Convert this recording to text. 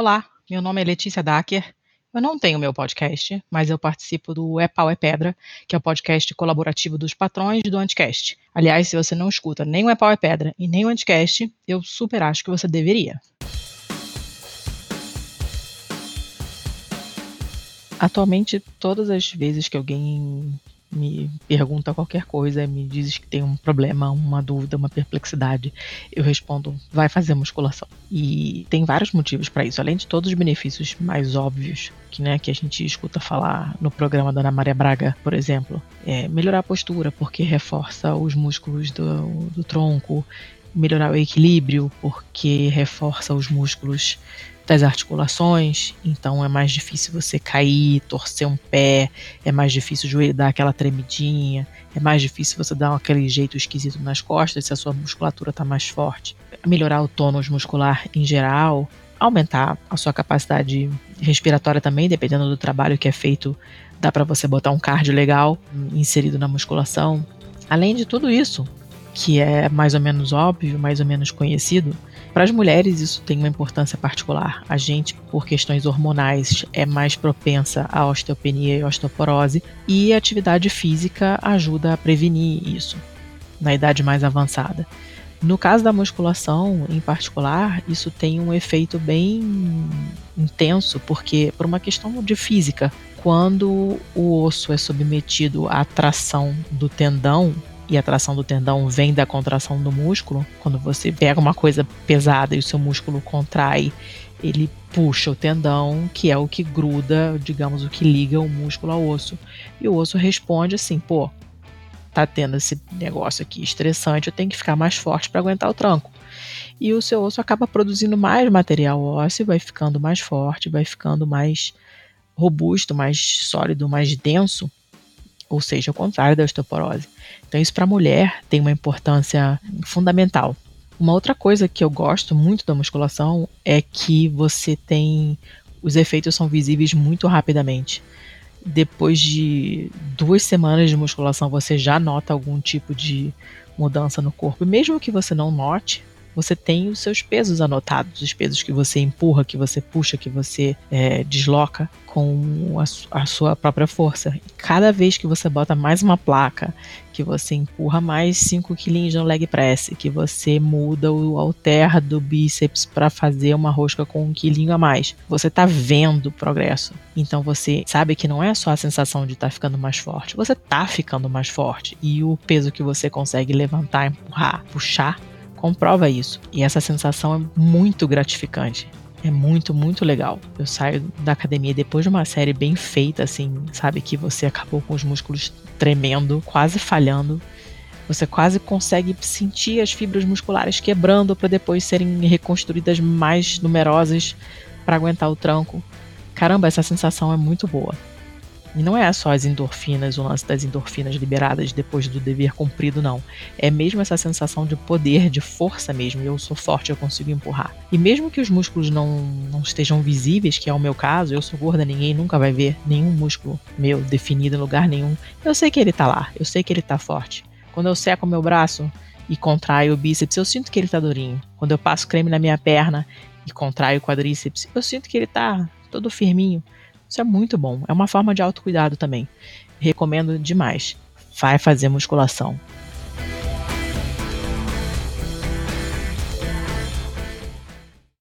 Olá, meu nome é Letícia Dacker. Eu não tenho meu podcast, mas eu participo do É Pau é Pedra, que é o podcast colaborativo dos patrões do Anticast. Aliás, se você não escuta nem o É Pau é Pedra e nem o Anticast, eu super acho que você deveria. Atualmente, todas as vezes que alguém me pergunta qualquer coisa, me diz que tem um problema, uma dúvida, uma perplexidade, eu respondo: vai fazer musculação. E tem vários motivos para isso, além de todos os benefícios mais óbvios que, né, que a gente escuta falar no programa da Ana Maria Braga, por exemplo. É melhorar a postura, porque reforça os músculos do, do tronco, melhorar o equilíbrio, porque reforça os músculos das articulações, então é mais difícil você cair, torcer um pé, é mais difícil dar aquela tremidinha, é mais difícil você dar aquele jeito esquisito nas costas se a sua musculatura está mais forte. Melhorar o tônus muscular em geral, aumentar a sua capacidade respiratória também, dependendo do trabalho que é feito, dá para você botar um cardio legal inserido na musculação. Além de tudo isso, que é mais ou menos óbvio, mais ou menos conhecido, para as mulheres, isso tem uma importância particular. A gente, por questões hormonais, é mais propensa à osteopenia e osteoporose, e a atividade física ajuda a prevenir isso na idade mais avançada. No caso da musculação, em particular, isso tem um efeito bem intenso, porque por uma questão de física, quando o osso é submetido à tração do tendão, e a tração do tendão vem da contração do músculo, quando você pega uma coisa pesada e o seu músculo contrai, ele puxa o tendão, que é o que gruda, digamos, o que liga o músculo ao osso. E o osso responde assim: pô, tá tendo esse negócio aqui estressante, eu tenho que ficar mais forte para aguentar o tranco. E o seu osso acaba produzindo mais material ósseo, vai ficando mais forte, vai ficando mais robusto, mais sólido, mais denso ou seja, o contrário da osteoporose. Então, isso para a mulher tem uma importância fundamental. Uma outra coisa que eu gosto muito da musculação é que você tem. Os efeitos são visíveis muito rapidamente. Depois de duas semanas de musculação, você já nota algum tipo de mudança no corpo. E mesmo que você não note, você tem os seus pesos anotados, os pesos que você empurra, que você puxa, que você é, desloca com a, a, sua própria força. E cada vez que você bota mais uma placa, que você empurra mais 5 quilinhos no leg press, que você muda o alter do bíceps para fazer uma rosca com um quilinho a mais, você está vendo o progresso. Então você sabe que não é só a sensação de estar tá ficando mais forte, você está ficando mais forte. E o peso que você consegue levantar, empurrar, puxar, comprova isso. E essa sensação é muito gratificante. É muito, muito legal. Eu saio da academia depois de uma série bem feita, assim, sabe? Que você acabou com os músculos tremendo, quase falhando. Você quase consegue sentir as fibras musculares quebrando para depois serem reconstruídas mais numerosas para aguentar o tranco. Caramba, essa sensação é muito boa. E não é só as endorfinas, o lance das endorfinas liberadas depois do dever cumprido, não. É mesmo essa sensação de poder, de força mesmo. Eu sou forte, eu consigo empurrar. E mesmo que os músculos não, não estejam visíveis, que é o meu caso, eu sou gorda, ninguém nunca vai ver nenhum músculo meu definido em lugar nenhum. Eu sei que ele tá lá, eu sei que ele tá forte. Quando eu seco meu braço e contraio o bíceps, eu sinto que ele tá durinho. Quando eu passo creme na minha perna e contraio o quadríceps, eu sinto que ele tá todo firminho. Isso é muito bom. É uma forma de autocuidado também. Recomendo demais. Vai fazer musculação.